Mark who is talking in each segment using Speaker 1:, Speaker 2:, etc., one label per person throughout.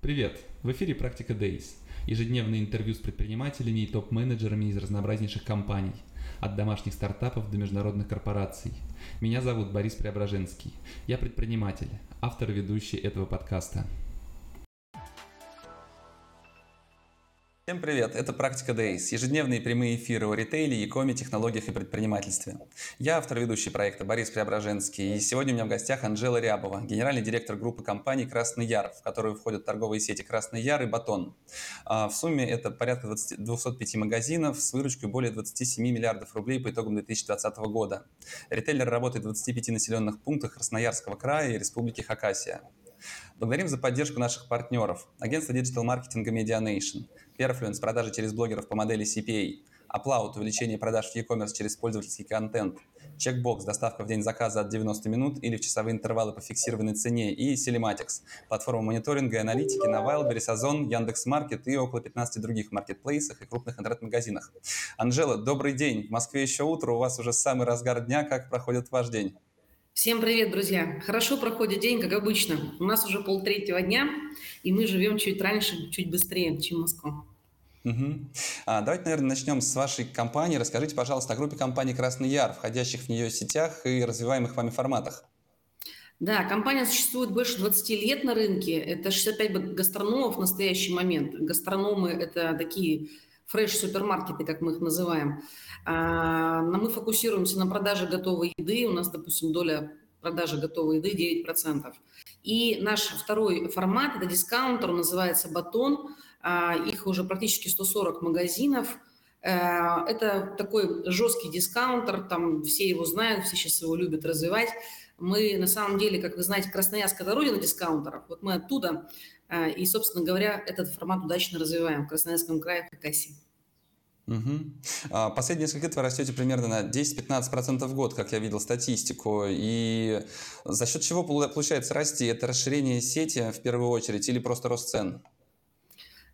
Speaker 1: Привет! В эфире «Практика Days» – ежедневное интервью с предпринимателями и топ-менеджерами из разнообразнейших компаний, от домашних стартапов до международных корпораций. Меня зовут Борис Преображенский. Я предприниматель, автор и ведущий этого подкаста –
Speaker 2: Всем привет, это «Практика Days», ежедневные прямые эфиры о ритейле, e-коме, технологиях и предпринимательстве. Я автор ведущий проекта Борис Преображенский, и сегодня у меня в гостях Анжела Рябова, генеральный директор группы компаний «Красный Яр», в которую входят торговые сети «Красный Яр» и «Батон». А, в сумме это порядка 20, 205 магазинов с выручкой более 27 миллиардов рублей по итогам 2020 года. Ритейлер работает в 25 населенных пунктах Красноярского края и Республики Хакасия. Благодарим за поддержку наших партнеров. Агентство диджитал-маркетинга Medianation, Perfluence – продажи через блогеров по модели CPA, Upload – увеличение продаж в e-commerce через пользовательский контент, Checkbox – доставка в день заказа от 90 минут или в часовые интервалы по фиксированной цене и Telematics – платформа мониторинга и аналитики на Wildberries, Озон, Яндекс.Маркет и около 15 других маркетплейсах и крупных интернет-магазинах. Анжела, добрый день. В Москве еще утро, у вас уже самый разгар дня. Как проходит ваш день?
Speaker 3: Всем привет, друзья! Хорошо проходит день, как обычно. У нас уже полтретьего дня, и мы живем чуть раньше, чуть быстрее, чем Москва.
Speaker 2: Угу. А, давайте, наверное, начнем с вашей компании. Расскажите, пожалуйста, о группе компании «Красный Яр», входящих в нее сетях и развиваемых вами форматах.
Speaker 3: Да, компания существует больше 20 лет на рынке. Это 65 гастрономов в настоящий момент. Гастрономы – это такие фреш-супермаркеты, как мы их называем. А, мы фокусируемся на продаже готовой еды. У нас, допустим, доля продажи готовой еды 9%. И наш второй формат – это дискаунтер, называется «Батон». А, их уже практически 140 магазинов. Э, это такой жесткий дискаунтер, там все его знают, все сейчас его любят развивать. Мы, на самом деле, как вы знаете, Красноярск – это родина дискаунтеров. Вот мы оттуда, э, и, собственно говоря, этот формат удачно развиваем в Красноярском крае, в Хакасии.
Speaker 2: Угу. Последние несколько лет вы растете примерно на 10-15% в год, как я видел статистику. И за счет чего получается расти? Это расширение сети в первую очередь или просто рост цен?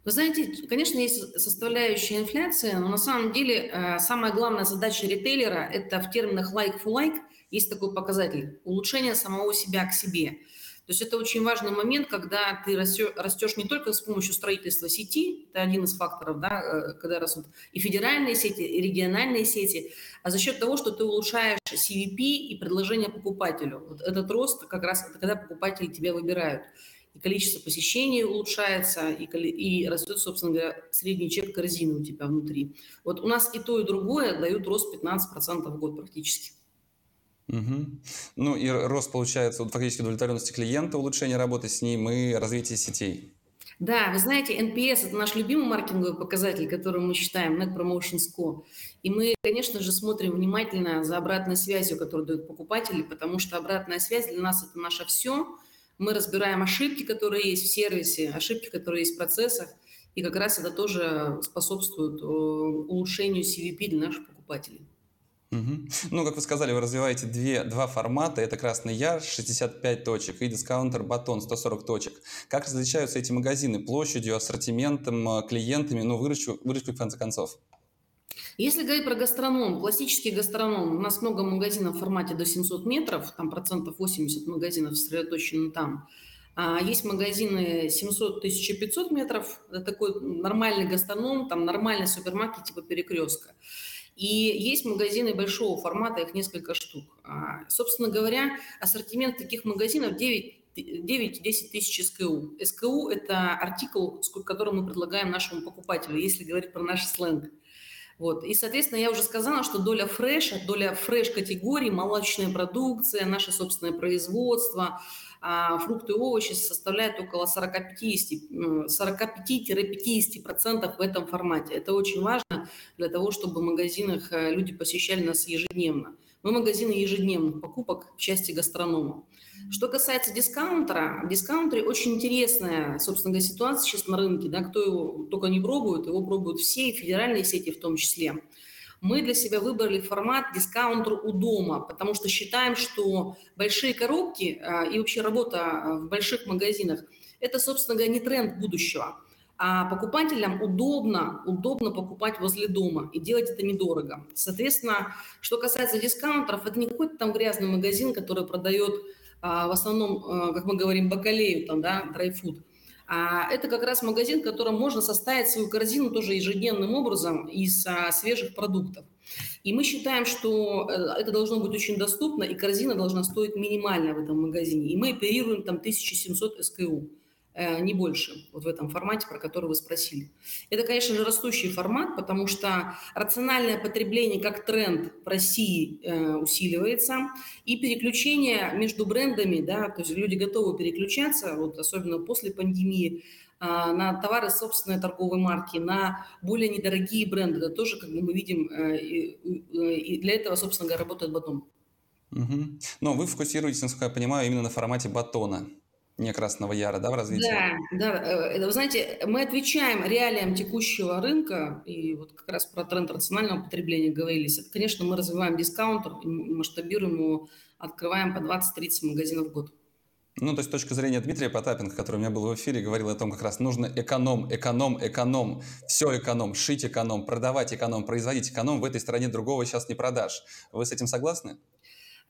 Speaker 3: Вы знаете, конечно, есть составляющая инфляции, но на самом деле э, самая главная задача ритейлера – это в терминах like for like есть такой показатель – улучшение самого себя к себе – то есть это очень важный момент, когда ты растешь не только с помощью строительства сети, это один из факторов, да, э, когда растут и федеральные сети, и региональные сети, а за счет того, что ты улучшаешь CVP и предложение покупателю. Вот этот рост как раз это когда покупатели тебя выбирают. И количество посещений улучшается, и, и растет, собственно говоря, средний чек корзины у тебя внутри. Вот у нас и то, и другое дают рост 15% в год практически.
Speaker 2: Угу. Ну и рост получается вот, фактически удовлетворенности клиента, улучшение работы с ним и развитие сетей.
Speaker 3: Да, вы знаете, NPS – это наш любимый маркетинговый показатель, который мы считаем, Net Promotion Score. И мы, конечно же, смотрим внимательно за обратной связью, которую дают покупатели, потому что обратная связь для нас – это наше все. Мы разбираем ошибки, которые есть в сервисе, ошибки, которые есть в процессах, и как раз это тоже способствует э, улучшению CVP для наших покупателей.
Speaker 2: Ну, как вы сказали, вы развиваете две, два формата. Это Красный Яр, 65 точек, и дискаунтер Батон, 140 точек. Как различаются эти магазины площадью, ассортиментом, э, клиентами, ну, выручку в конце концов?
Speaker 3: Если говорить про гастроном, классический гастроном, у нас много магазинов в формате до 700 метров, там процентов 80 магазинов сосредоточены там. А есть магазины 700-1500 метров, это такой нормальный гастроном, там нормальный супермаркет типа перекрестка. И есть магазины большого формата, их несколько штук. А, собственно говоря, ассортимент таких магазинов 9 9-10 тысяч СКУ. СКУ – это артикул, который мы предлагаем нашему покупателю, если говорить про наш сленг. Вот. И, соответственно, я уже сказала, что доля фреша, доля фреш-категории, молочная продукция, наше собственное производство – а фрукты и овощи составляют около 45-50% 45 в этом формате. Это очень важно для того, чтобы в магазинах э, люди посещали нас ежедневно. Мы магазины ежедневных покупок в части гастронома. Что касается дискаунтера, в дискаунтере очень интересная, собственно говоря, ситуация сейчас на рынке. Да, кто его только не пробует, его пробуют все, и федеральные сети в том числе мы для себя выбрали формат дискаунтер у дома, потому что считаем, что большие коробки а, и вообще работа а, в больших магазинах – это, собственно говоря, не тренд будущего. А покупателям удобно, удобно покупать возле дома и делать это недорого. Соответственно, что касается дискаунтеров, это не какой-то там грязный магазин, который продает в основном, как мы говорим, бакалею, там, да, драйфуд. А это как раз магазин, в котором можно составить свою корзину тоже ежедневным образом из а, свежих продуктов. И мы считаем, что э, это должно быть очень доступно, и корзина должна стоить минимально в этом магазине. И мы оперируем там 1700 СКУ. Э, не больше, вот в этом формате, про который вы спросили. Это, конечно же, растущий формат, потому что рациональное потребление как тренд в России э, усиливается, и переключение между брендами, да, то есть люди готовы переключаться, вот особенно после пандемии, э, на товары собственной торговой марки, на более недорогие бренды. Это тоже, как бы мы видим, э, и, для этого, собственно говоря, работает батон.
Speaker 2: Угу. Но вы фокусируетесь, насколько я понимаю, именно на формате батона не Красного Яра, да, в развитии?
Speaker 3: Да, да. Э, это, вы знаете, мы отвечаем реалиям текущего рынка, и вот как раз про тренд рационального потребления говорились. Это, конечно, мы развиваем дискаунтер, масштабируем его, открываем по 20-30 магазинов в год.
Speaker 2: Ну, то есть с точки зрения Дмитрия Потапенко, который у меня был в эфире, говорил о том, как раз нужно эконом, эконом, эконом, все эконом, шить эконом, продавать эконом, производить эконом. В этой стране другого сейчас не продашь. Вы с этим согласны?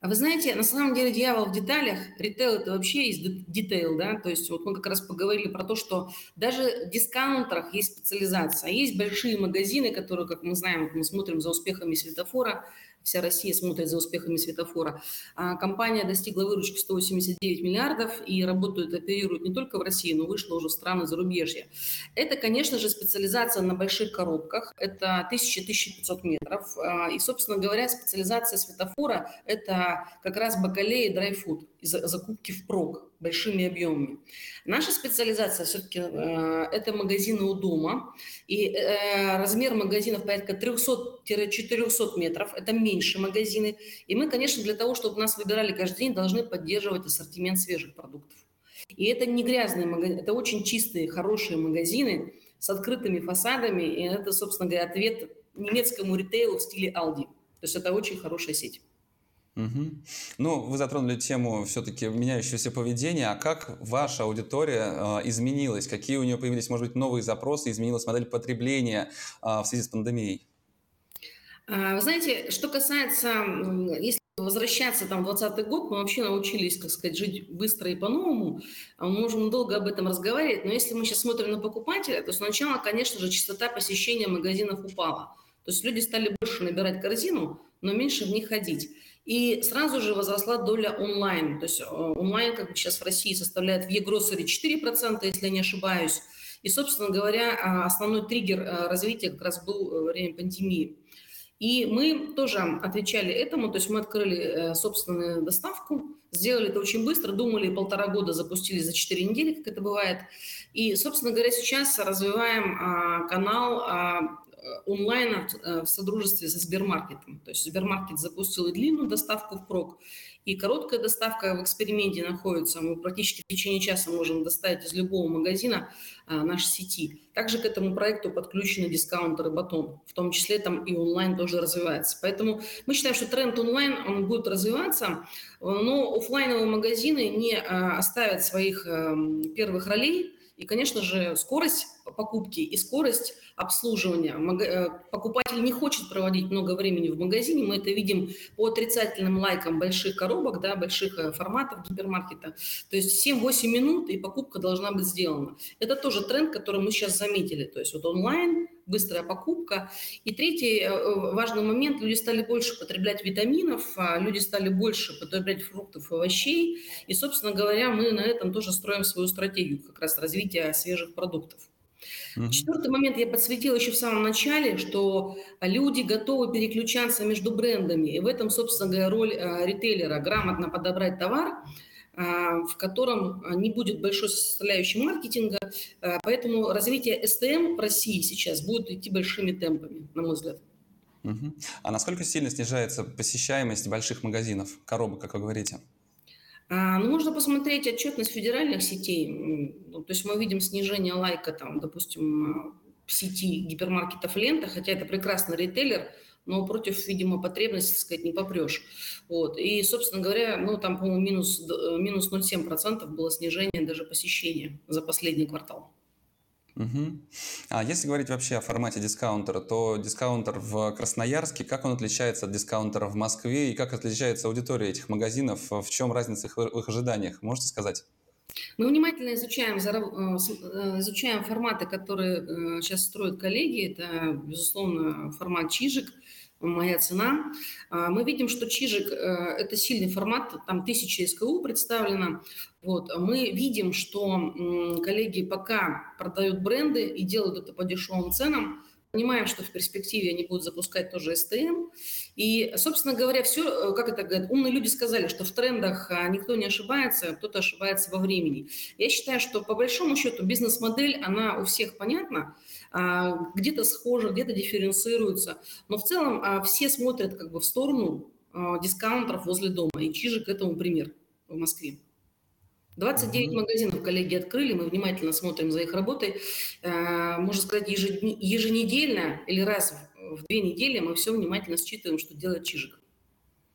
Speaker 3: А вы знаете, на самом деле дьявол в деталях. Ритейл – это вообще есть детейл, да, то есть вот мы как раз поговорили про то, что даже в дискаунтерах есть специализация. Есть большие магазины, которые, как мы знаем, мы смотрим за успехами светофора, вся Россия смотрит за успехами светофора. А компания достигла выручки 189 миллиардов и работает, оперирует не только в России, но вышла уже в страны зарубежья. Это, конечно же, специализация на больших коробках, это 1000-1500 метров. А, и, собственно говоря, специализация светофора – это как раз бакалея драйфуд, закупки впрок большими объемами. Наша специализация все-таки э, это магазины у дома, и э, размер магазинов порядка 300-400 метров, это меньше магазины. И мы, конечно, для того, чтобы нас выбирали каждый день, должны поддерживать ассортимент свежих продуктов. И это не грязные магазины, это очень чистые, хорошие магазины с открытыми фасадами, и это, собственно говоря, ответ немецкому ритейлу в стиле Aldi. То есть это очень хорошая сеть.
Speaker 2: Угу. Ну, вы затронули тему все-таки меняющегося поведения. А как ваша аудитория э, изменилась? Какие у нее появились, может быть, новые запросы? Изменилась модель потребления э, в связи с пандемией?
Speaker 3: А, вы знаете, что касается, если возвращаться там в 20 год, мы вообще научились, как сказать, жить быстро и по-новому. А мы можем долго об этом разговаривать, но если мы сейчас смотрим на покупателя, то сначала, конечно же, частота посещения магазинов упала. То есть люди стали больше набирать корзину, но меньше в них ходить. И сразу же возросла доля онлайн. То есть э, онлайн как бы сейчас в России составляет в e-grocery 4%, если я не ошибаюсь. И, собственно говоря, а, основной триггер э, развития как раз был э, во время пандемии. И мы тоже отвечали этому, то есть мы открыли собственную доставку, сделали это очень быстро, думали полтора года, запустили за 4 недели, как это бывает. И, собственно говоря, сейчас развиваем а, канал Э, онлайн э, в содружестве со Сбермаркетом. То есть Сбермаркет запустил и длинную доставку в прок, и короткая доставка в эксперименте находится. Мы практически в течение часа можем доставить из любого магазина нашей сети. Также к этому проекту подключены дискаунтеры Батон, в том числе там и онлайн тоже развивается. Поэтому мы считаем, что тренд онлайн он будет развиваться, но офлайновые магазины не оставят своих а, первых ролей. И, конечно же, скорость покупки и скорость обслуживания. Э, покупатель не хочет проводить много времени в магазине. Мы это видим по отрицательным лайкам больших коробок, да, больших э, форматов гипермаркета. То есть 7-8 минут, и покупка должна быть сделана. Это тоже тренд, который мы сейчас заметили. То есть вот онлайн, быстрая покупка. И третий э, важный момент, люди стали больше потреблять витаминов, а люди стали больше потреблять фруктов и овощей. И, собственно говоря, мы на этом тоже строим свою стратегию как раз развития свежих продуктов. Угу. Четвертый момент я подсветила еще в самом начале, что люди готовы переключаться между брендами. И в этом, собственно говоря, роль э, ритейлера – грамотно подобрать товар, э, в котором не будет большой составляющей маркетинга. Э, поэтому развитие СТМ в России сейчас будет идти большими темпами, на мой взгляд.
Speaker 2: Угу. А насколько сильно снижается посещаемость больших магазинов, коробок, как вы говорите?
Speaker 3: А, ну, можно посмотреть отчетность федеральных сетей. Ну, то есть мы видим снижение лайка, там, допустим, в сети гипермаркетов лента, хотя это прекрасный ритейлер, но против, видимо, потребности, так сказать, не попрешь. Вот. И, собственно говоря, ну, там, по-моему, минус, минус 0,7% было снижение даже посещения за последний квартал.
Speaker 2: Угу. А если говорить вообще о формате дискаунтера, то дискаунтер в Красноярске, как он отличается от дискаунтера в Москве и как отличается аудитория этих магазинов, в чем разница в их ожиданиях, можете сказать?
Speaker 3: Мы внимательно изучаем, изучаем форматы, которые сейчас строят коллеги. Это, безусловно, формат Чижик – моя цена. А, мы видим, что Чижик э, – это сильный формат, там тысяча СКУ представлено. Вот. Мы видим, что коллеги пока продают бренды и делают это по дешевым ценам, Понимаем, что в перспективе они будут запускать тоже СТМ. И, собственно говоря, все, э, как это говорят, умные люди сказали, что в трендах а, никто не ошибается, кто-то ошибается во времени. Я считаю, что по большому счету бизнес-модель, она у всех понятна, а, где-то схожа, где-то дифференцируется, но в целом а, все смотрят как бы в сторону дискаунтеров возле дома. И Чижик этому пример в Москве. 29 mm-hmm. магазинов коллеги открыли, мы внимательно смотрим за их работой. Э, можно сказать, еженедельно или раз в две недели мы все внимательно считываем, что делает Чижик.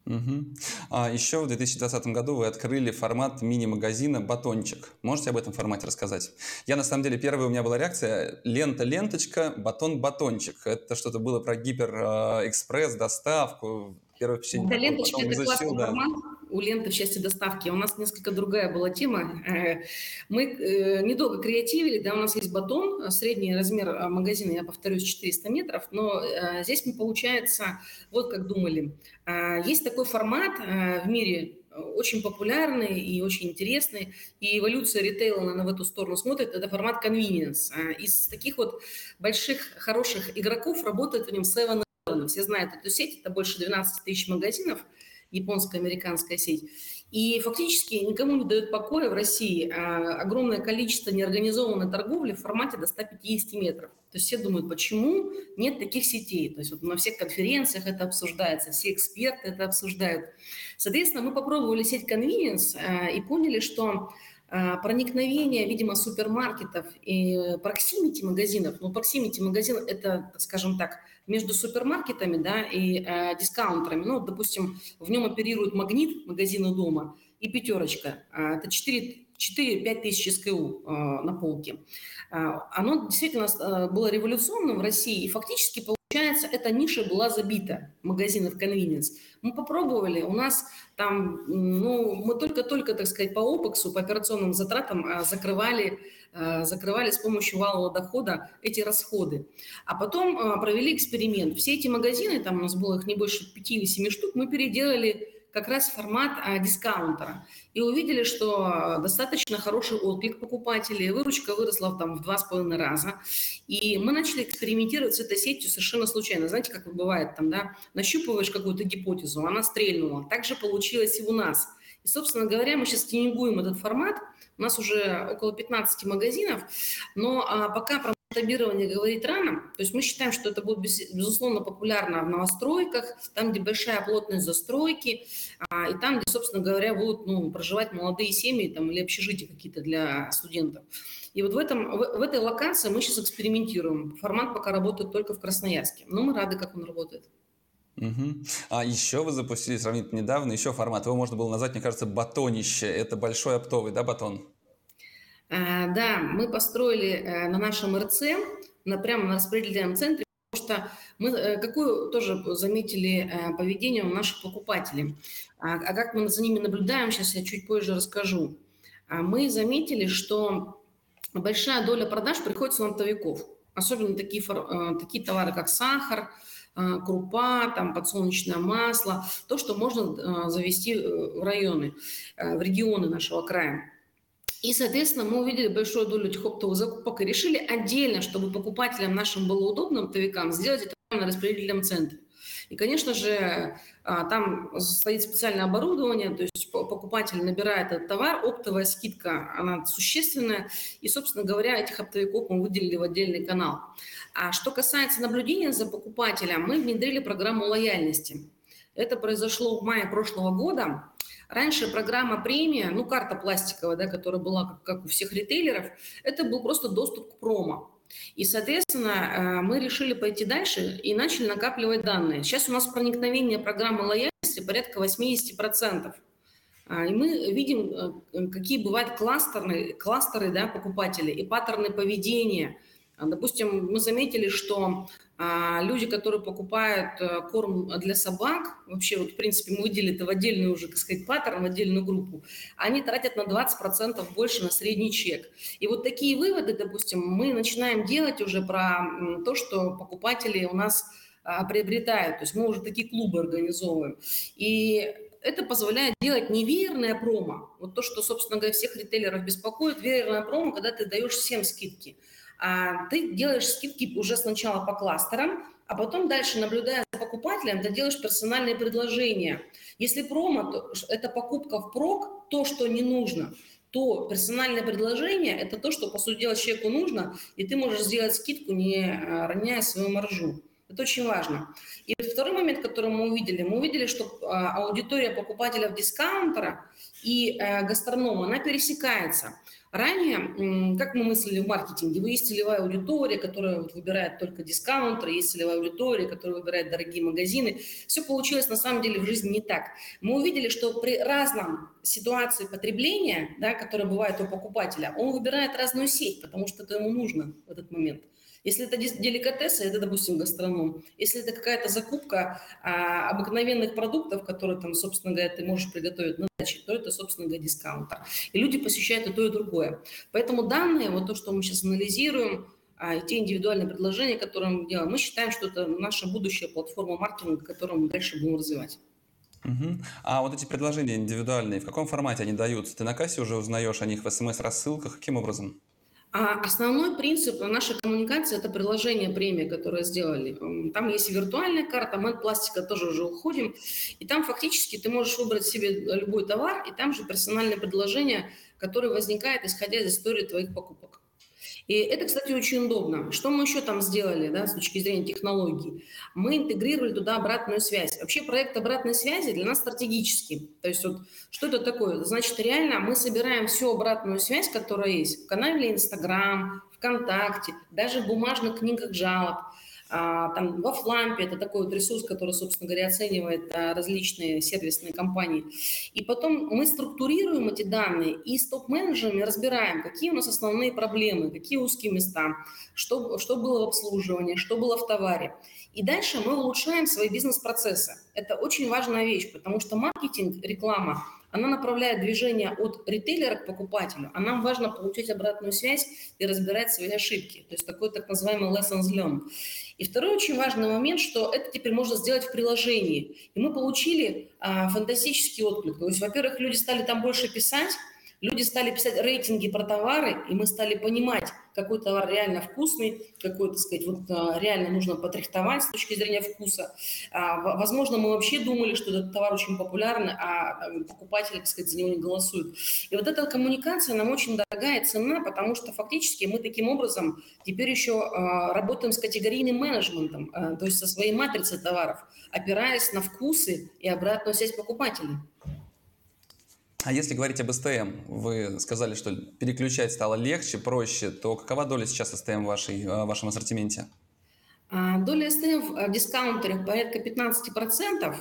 Speaker 2: Угу. А еще в 2020 году вы открыли формат мини-магазина «Батончик». Можете об этом формате рассказать? Я, на самом деле, первая у меня была реакция «лента-ленточка, батон-батончик». Это что-то было про гиперэкспресс, доставку.
Speaker 3: Первое впечатление. Да, ленточка – это классный да. формат у ленты в части доставки. У нас несколько другая была тема. Э, мы э, недолго креативили, да, у нас есть батон, средний размер э, магазина, я повторюсь, 400 метров, но здесь мы, получается, вот как думали. Есть такой формат в мире, очень популярный и очень интересный, и эволюция ритейла, наверное, в эту сторону смотрит, это формат convenience. Из таких вот больших, хороших игроков работает в нем 7 Все знают эту сеть, это больше 12 тысяч магазинов – японско-американская сеть. И фактически никому не дает покоя в России а, огромное количество неорганизованной торговли в формате до 150 метров. То есть все думают, почему нет таких сетей. То есть вот на всех конференциях это обсуждается, все эксперты это обсуждают. Соответственно, мы попробовали сеть Convenience а, и поняли, что проникновение, видимо, супермаркетов и proximity магазинов. Ну, proximity магазин – это, скажем так, между супермаркетами да, и э, дискаунтерами. Ну, допустим, в нем оперирует «Магнит» магазин у дома и пятерочка. Э, это 4-5 тысяч SKU э, на полке. Э, оно действительно э, было революционным в России и фактически Получается, эта ниша была забита магазинов convenience. Мы попробовали, у нас там, ну, мы только-только, так сказать, по опексу, по операционным затратам а, закрывали, а, закрывали с помощью валового дохода эти расходы. А потом а, провели эксперимент. Все эти магазины, там у нас было их не больше 5 или 7 штук, мы переделали как раз формат а, дискаунтера. И увидели, что достаточно хороший отклик покупателей, выручка выросла там, в два с половиной раза. И мы начали экспериментировать с этой сетью совершенно случайно. Знаете, как бывает, там, да, нащупываешь какую-то гипотезу, она стрельнула. Так же получилось и у нас. И, собственно говоря, мы сейчас тюнингуем этот формат. У нас уже около 15 магазинов, но а, пока масштабирование говорить рано. То есть мы считаем, что это будет, безусловно, популярно в новостройках, там, где большая плотность застройки, а, и там, где, собственно говоря, будут ну, проживать молодые семьи там, или общежития какие-то для студентов. И вот в, этом, в, в этой локации мы сейчас экспериментируем. Формат пока работает только в Красноярске, но мы рады, как он работает.
Speaker 2: Угу. А еще вы запустили сравнительно недавно еще формат. Его можно было назвать, мне кажется, батонище. Это большой оптовый, да, батон?
Speaker 3: Э, да, мы построили э, на нашем РЦ, на, прямо на распределительном центре, потому что мы э, какую тоже заметили поведение у наших покупателей. А, а как мы за ними наблюдаем, сейчас я чуть позже расскажу. А мы заметили, что большая доля продаж приходится на оптовиков. Особенно такие, такие товары, как сахар, крупа, там, подсолнечное масло, то, что можно завести в районы, в регионы нашего края. И, соответственно, мы увидели большую долю этих оптовых закупок и решили отдельно, чтобы покупателям нашим было удобно, оптовикам, сделать это на распределительном центре. И, конечно же, а, там стоит специальное оборудование, то есть покупатель набирает этот товар, оптовая скидка, она существенная, и, собственно говоря, этих оптовиков мы выделили в отдельный канал. А что касается наблюдения за покупателем, мы внедрили программу лояльности. Это произошло в мае прошлого года. Раньше программа премия, ну карта пластиковая, да, которая была как, как у всех ритейлеров, это был просто доступ к промо. И, соответственно, э, мы решили пойти дальше и начали накапливать данные. Сейчас у нас проникновение программы лояльности порядка 80%. А, и мы видим, э, какие бывают кластеры, кластеры да, покупателей и паттерны поведения. Допустим, мы заметили, что люди, которые покупают э, корм для собак, вообще вот в принципе мы выделили это в отдельную уже, так сказать, паттерн, в отдельную группу, они тратят на 20% больше на средний чек. И вот такие выводы, допустим, мы начинаем делать уже про то, что покупатели у нас а, приобретают. То есть мы уже такие клубы организовываем. И это позволяет делать неверное промо. Вот то, что, собственно говоря, всех ритейлеров беспокоит, верное промо, когда ты даешь всем скидки. А ты делаешь скидки уже сначала по кластерам, а потом дальше, наблюдая за покупателем, ты делаешь персональные предложения. Если промо, то это покупка в прок, то, что не нужно, то персональное предложение – это то, что, по сути дела, человеку нужно, и ты можешь сделать скидку, не э, роняя свою маржу. Это очень важно. И второй момент, который мы увидели, мы увидели, что а, аудитория покупателя дискаунтера и э, гастронома, она пересекается. Ранее, как мы мыслили в маркетинге, есть целевая аудитория, которая вот выбирает только дискаунтеры, есть целевая аудитория, которая выбирает дорогие магазины. Все получилось на самом деле в жизни не так. Мы увидели, что при разном ситуации потребления, да, которая бывает у покупателя, он выбирает разную сеть, потому что это ему нужно в этот момент. Если это деликатесы, это, допустим, гастроном. Если это какая-то закупка а, обыкновенных продуктов, которые там, собственно говоря, ты можешь приготовить на даче, то это, собственно говоря, дискаунтер. И люди посещают и то, и другое. Поэтому данные, вот то, что мы сейчас анализируем, а, и те индивидуальные предложения, которые мы делаем, мы считаем, что это наша будущая платформа маркетинга, которую мы дальше будем развивать.
Speaker 2: Угу. А вот эти предложения индивидуальные, в каком формате они даются? Ты на кассе уже узнаешь о них в смс-рассылках? Каким образом?
Speaker 3: А основной принцип нашей коммуникации – это приложение премии, которое сделали. Там есть виртуальная карта, мы от пластика тоже уже уходим. И там фактически ты можешь выбрать себе любой товар, и там же персональное предложение, которое возникает, исходя из истории твоих покупок. И это, кстати, очень удобно. Что мы еще там сделали да, с точки зрения технологий? Мы интегрировали туда обратную связь. Вообще проект обратной связи для нас стратегический. То есть вот что это такое? Значит, реально мы собираем всю обратную связь, которая есть в канале Инстаграм, ВКонтакте, даже в бумажных книгах жалоб – там во Флампе, это такой вот ресурс, который, собственно говоря, оценивает а, различные сервисные компании. И потом мы структурируем эти данные и с топ-менеджерами разбираем, какие у нас основные проблемы, какие узкие места, что, что было в обслуживании, что было в товаре. И дальше мы улучшаем свои бизнес-процессы. Это очень важная вещь, потому что маркетинг, реклама – она направляет движение от ритейлера к покупателю, а нам важно получить обратную связь и разбирать свои ошибки. То есть такой так называемый lessons learned. И второй очень важный момент, что это теперь можно сделать в приложении. И мы получили а, фантастический отклик. То есть, во-первых, люди стали там больше писать, Люди стали писать рейтинги про товары, и мы стали понимать, какой товар реально вкусный, какой, так сказать, вот а, реально нужно потряхтовать с точки зрения вкуса. А, возможно, мы вообще думали, что этот товар очень популярный, а покупатели, так сказать, за него не голосуют. И вот эта коммуникация нам очень дорогая и ценна, потому что фактически мы таким образом теперь еще а, работаем с категорийным менеджментом, то есть со своей матрицей товаров, опираясь на вкусы и обратную связь покупателей.
Speaker 2: А если говорить об СТМ, вы сказали, что переключать стало легче, проще, то какова доля сейчас СТМ в, вашей, в вашем ассортименте?
Speaker 3: А, доля СТМ в дискаунтере порядка 15%,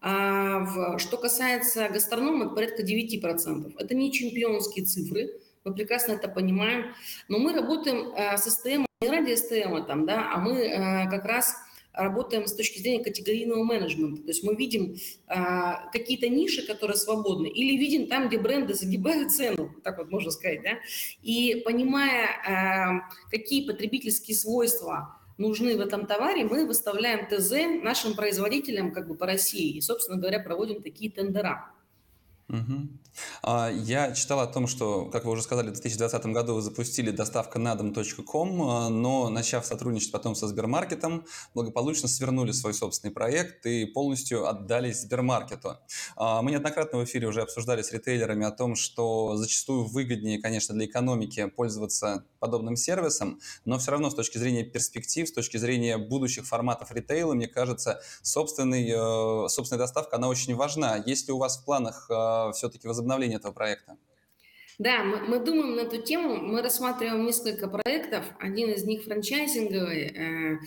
Speaker 3: а в, что касается гастронома, порядка 9%. Это не чемпионские цифры, мы прекрасно это понимаем, но мы работаем э, с СТМ не ради СТМ, там, да, а мы э, как раз работаем с точки зрения категорийного менеджмента. То есть мы видим а, какие-то ниши, которые свободны, или видим там, где бренды загибают цену, так вот можно сказать, да, и понимая, а, какие потребительские свойства нужны в этом товаре, мы выставляем ТЗ нашим производителям как бы по России и, собственно говоря, проводим такие тендера.
Speaker 2: Угу. Я читал о том, что, как вы уже сказали, в 2020 году вы запустили доставка на дом.ком, а, но начав сотрудничать потом со Сбермаркетом, благополучно свернули свой собственный проект и полностью отдались Сбермаркету. А, мы неоднократно в эфире уже обсуждали с ритейлерами о том, что зачастую выгоднее, конечно, для экономики пользоваться подобным сервисом, но все равно с точки зрения перспектив, с точки зрения будущих форматов ритейла, мне кажется, собственный, э, собственная доставка, она очень важна. Есть ли у вас в планах э, все-таки возобновление этого проекта?
Speaker 3: Да, мы, мы думаем на эту тему, мы рассматриваем несколько проектов, один из них франчайзинговый, э,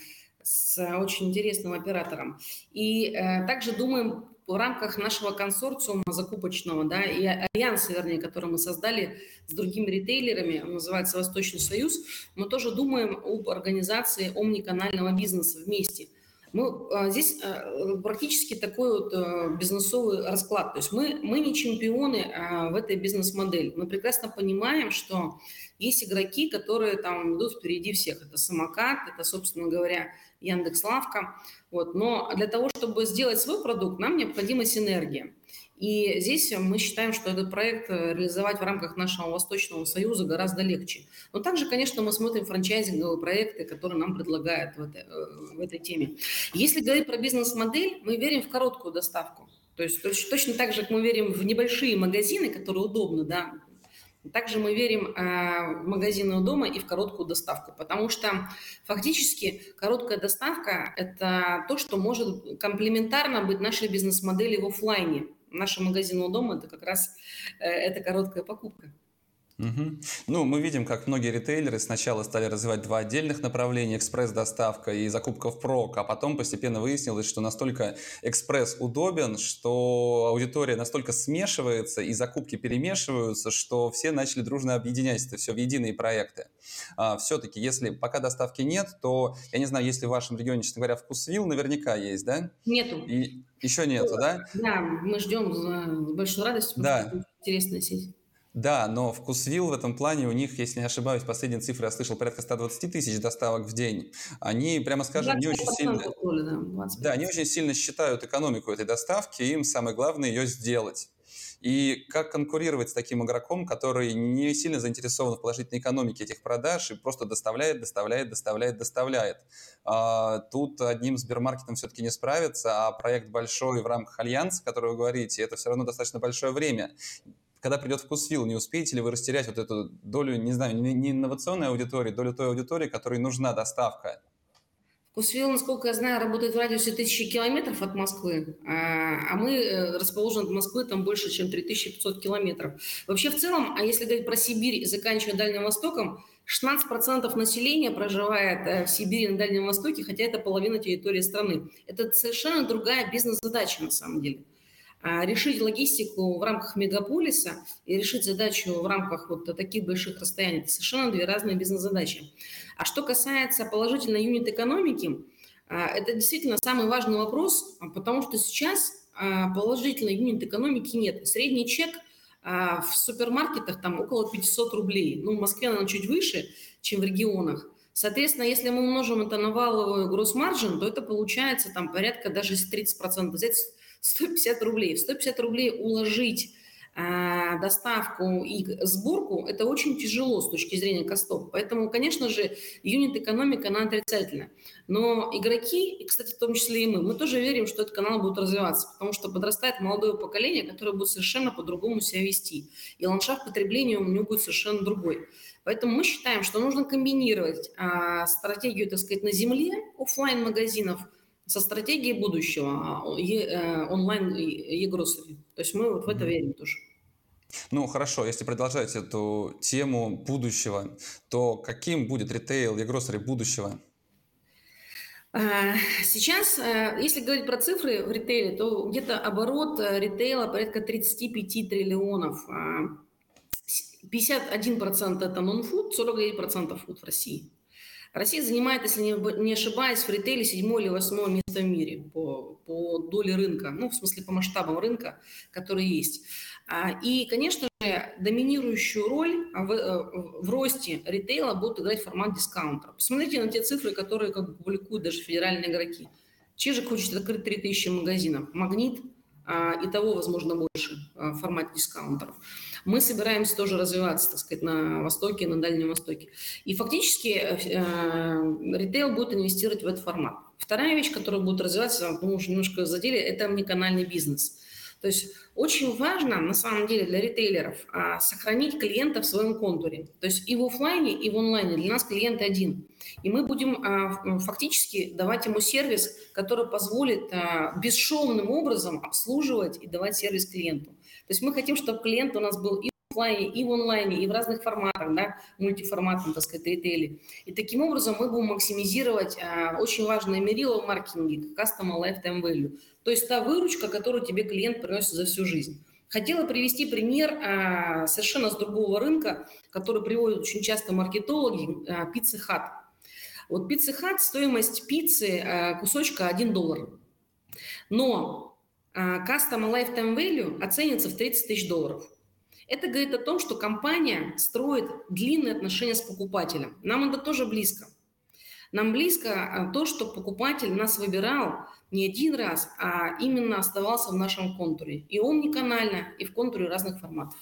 Speaker 3: с очень интересным оператором. И э, также думаем в рамках нашего консорциума закупочного, да, и альянса, вернее, который мы создали с другими ритейлерами, он называется Восточный Союз, мы тоже думаем об организации омниканального бизнеса вместе. Мы, а, здесь а, практически такой вот а, бизнесовый расклад. То есть мы, мы не чемпионы в этой бизнес-модели. Мы прекрасно понимаем, что есть игроки, которые там идут впереди всех. Это самокат, это, собственно говоря, Яндекс Лавка. Вот. Но для того, чтобы сделать свой продукт, нам необходима синергия. И здесь мы считаем, что этот проект э, реализовать в рамках нашего Восточного Союза гораздо легче. Но также, конечно, мы смотрим франчайзинговые проекты, которые нам предлагают в этой, э, в этой теме. Если говорить про бизнес-модель, мы верим в короткую доставку. То есть точно так же, как мы верим в небольшие магазины, которые удобны, да, также мы верим э, в магазины у дома и в короткую доставку, потому что фактически короткая доставка – это то, что может комплементарно быть нашей бизнес-модели в офлайне. Наши магазины у дома – это как раз э, эта короткая покупка.
Speaker 2: Угу. Ну, мы видим, как многие ритейлеры сначала стали развивать два отдельных направления – экспресс-доставка и закупка в прок, а потом постепенно выяснилось, что настолько экспресс удобен, что аудитория настолько смешивается и закупки перемешиваются, что все начали дружно объединять это все в единые проекты. А, все-таки, если пока доставки нет, то, я не знаю, если в вашем регионе, честно говоря, вкусвилл наверняка есть, да?
Speaker 3: Нету.
Speaker 2: И еще нету, да?
Speaker 3: Да, мы ждем с большой радостью,
Speaker 2: да.
Speaker 3: интересная сеть.
Speaker 2: Да, но вкусвилл в этом плане у них, если не ошибаюсь, последние цифры я слышал, порядка 120 тысяч доставок в день. Они, прямо скажем, не очень сильно... да, да, они очень сильно считают экономику этой доставки, им самое главное ее сделать. И как конкурировать с таким игроком, который не сильно заинтересован в положительной экономике этих продаж и просто доставляет, доставляет, доставляет, доставляет. А, тут одним Сбермаркетом все-таки не справится, а проект большой в рамках Альянса, который вы говорите, это все равно достаточно большое время когда придет вкусвилл, не успеете ли вы растерять вот эту долю, не знаю, не инновационной аудитории, долю той аудитории, которой нужна доставка?
Speaker 3: Вкусвилл, насколько я знаю, работает в радиусе тысячи километров от Москвы, а, а мы э, расположены от Москвы там больше, чем 3500 километров. Вообще в целом, а если говорить про Сибирь заканчивая Дальним Востоком, 16% населения проживает э, в Сибири на Дальнем Востоке, хотя это половина территории страны. Это совершенно другая бизнес-задача на самом деле. А решить логистику в рамках мегаполиса и решить задачу в рамках вот таких больших расстояний – это совершенно две разные бизнес-задачи. А что касается положительной юнит-экономики, а, это действительно самый важный вопрос, потому что сейчас а, положительной юнит-экономики нет. Средний чек в супермаркетах там около 500 рублей. Ну, в Москве, наверное, чуть выше, чем в регионах. Соответственно, если мы умножим это на валовую гросс-маржин, то это получается там порядка даже 30%. Взять 150 рублей. В 150 рублей уложить а, доставку и сборку, это очень тяжело с точки зрения костов. Поэтому, конечно же, юнит-экономика, она отрицательная. Но игроки, и, кстати, в том числе и мы, мы тоже верим, что этот канал будет развиваться, потому что подрастает молодое поколение, которое будет совершенно по-другому себя вести. И ландшафт потребления у него будет совершенно другой. Поэтому мы считаем, что нужно комбинировать а, стратегию, так сказать, на земле офлайн магазинов – со стратегией будущего а, э, онлайн e-grocery. То есть мы вот в это верим тоже.
Speaker 2: Ну хорошо, если продолжать эту тему будущего, то каким будет ритейл e-grocery будущего?
Speaker 3: А, сейчас, э, если говорить про цифры в ритейле, то где-то оборот э, ритейла порядка 35 триллионов. 51% это нон-фуд, 49% фуд в России. Россия занимает, если не ошибаюсь, в ритейле седьмое или восьмое место в мире по, по доле рынка, ну, в смысле, по масштабам рынка, который есть. А, и, конечно же, доминирующую роль в, э, в росте ритейла будут играть формат дискаунтера. Посмотрите на те цифры, которые как публикуют даже федеральные игроки. Чижик хочет открыть 3000 магазинов. Магнит а, и того, возможно, больше а, в формате дискаунтеров. Мы собираемся тоже развиваться, так сказать, на Востоке, на Дальнем Востоке. И фактически э, э, ритейл будет инвестировать в этот формат. Вторая вещь, которая будет развиваться, мы уже немножко задели, это омниканальный бизнес. То есть очень важно, на самом деле, для ритейлеров а, сохранить клиента в своем контуре. То есть и в офлайне, и в онлайне для нас клиент один. И мы будем а, фактически давать ему сервис, который позволит а, бесшовным образом обслуживать и давать сервис клиенту. То есть мы хотим, чтобы клиент у нас был и в офлайне, и в онлайне, и в разных форматах, да, мультиформатном, так сказать, ритейле. И таким образом мы будем максимизировать а, очень важное мерило в маркетинге, Customer Lifetime Value. То есть та выручка, которую тебе клиент приносит за всю жизнь. Хотела привести пример а, совершенно с другого рынка, который приводят очень часто маркетологи, а, пиццы хат. Вот пиццы хат, стоимость пиццы а, кусочка 1 доллар. Но Customer Lifetime Value оценится в 30 тысяч долларов. Это говорит о том, что компания строит длинные отношения с покупателем. Нам это тоже близко. Нам близко а, то, что покупатель нас выбирал не один раз, а именно оставался в нашем контуре. И омниканально, и в контуре разных форматов.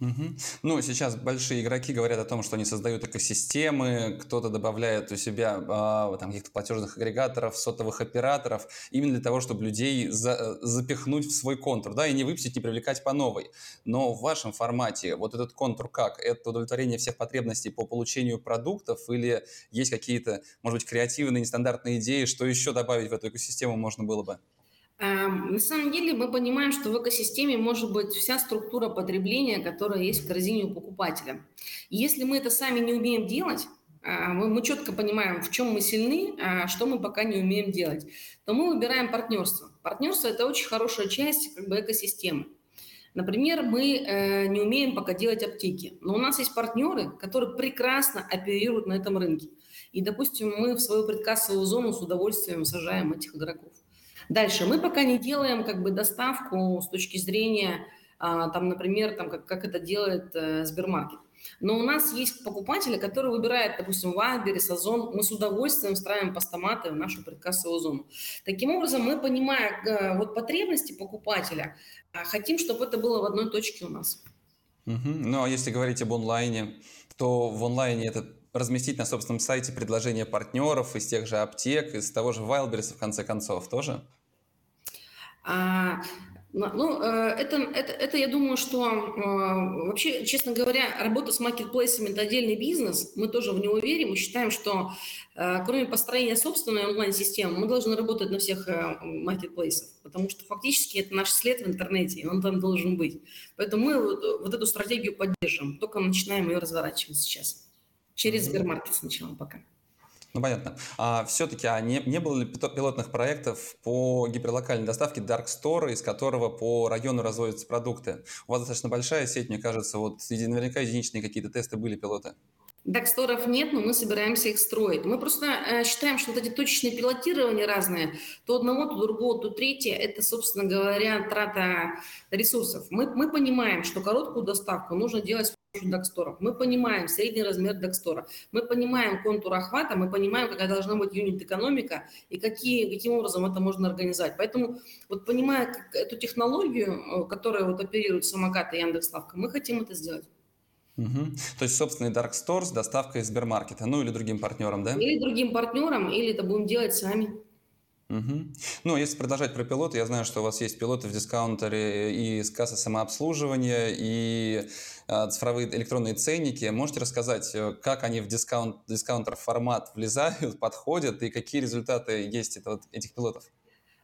Speaker 2: Угу. Ну, сейчас большие игроки говорят о том, что они создают экосистемы, кто-то добавляет у себя а, там каких-то платежных агрегаторов, сотовых операторов, именно для того, чтобы людей за, запихнуть в свой контур, да, и не выпустить, не привлекать по новой. Но в вашем формате вот этот контур как? Это удовлетворение всех потребностей по получению продуктов или есть какие-то, может быть, креативные, нестандартные идеи, что еще добавить в эту экосистему можно было бы?
Speaker 3: На самом деле мы понимаем, что в экосистеме может быть вся структура потребления, которая есть в корзине у покупателя. если мы это сами не умеем делать, мы, мы четко понимаем, в чем мы сильны, а что мы пока не умеем делать, то мы выбираем партнерство. Партнерство – это очень хорошая часть как бы, экосистемы. Например, мы э, не умеем пока делать аптеки, но у нас есть партнеры, которые прекрасно оперируют на этом рынке. И, допустим, мы в свою предкассовую зону с удовольствием сажаем этих игроков. Дальше. Мы пока не делаем как бы доставку с точки зрения, а, там, например, там, как, как это делает э, Сбермаркет. Но у нас есть покупатели, которые выбирают, допустим, Вайберис, Озон. Мы с удовольствием встраиваем постаматы в нашу предкассовую зону. Таким образом, мы, понимая э, вот потребности покупателя, а, хотим, чтобы это было в одной точке у нас.
Speaker 2: Угу. Ну, а если говорить об онлайне, то в онлайне это разместить на собственном сайте предложения партнеров из тех же аптек, из того же Wildberries, в конце концов, тоже?
Speaker 3: А, ну, э, это, это, это, я думаю, что э, вообще, честно говоря, работа с маркетплейсами – это отдельный бизнес. Мы тоже в него верим. Мы считаем, что э, кроме построения собственной онлайн-системы, мы должны работать на всех маркетплейсах, потому что фактически это наш след в интернете, и он там должен быть. Поэтому мы вот, вот эту стратегию поддержим, только начинаем ее разворачивать сейчас. Через Сбермаркет сначала пока.
Speaker 2: Ну, понятно. А все-таки а не, не было ли пилотных проектов по гиперлокальной доставке Dark Store, из которого по району разводятся продукты? У вас достаточно большая сеть, мне кажется, вот наверняка единичные какие-то тесты были пилоты.
Speaker 3: Даксторов нет, но мы собираемся их строить. Мы просто э, считаем, что вот эти точечные пилотирования разные, то одного, то другого, то третье, это, собственно говоря, трата ресурсов. Мы, мы понимаем, что короткую доставку нужно делать доксторов. Мы понимаем средний размер докстора, мы понимаем контур охвата, мы понимаем, какая должна быть юнит-экономика и какие, каким образом это можно организовать. Поэтому вот понимая эту технологию, э, которая вот оперирует самокат и Яндекс.Лавка, мы хотим это сделать.
Speaker 2: Угу. То есть собственный Dark Store с доставкой из Сбермаркета, ну или другим партнерам, да?
Speaker 3: Или другим партнерам, или это будем делать сами.
Speaker 2: Угу. Ну, если продолжать про пилоты, я знаю, что у вас есть пилоты в дискаунтере и с кассы самообслуживания, и э, цифровые электронные ценники. Можете рассказать, э, как они в дискаунт, дискаунтер формат влезают, подходят, и какие результаты есть это, этих пилотов?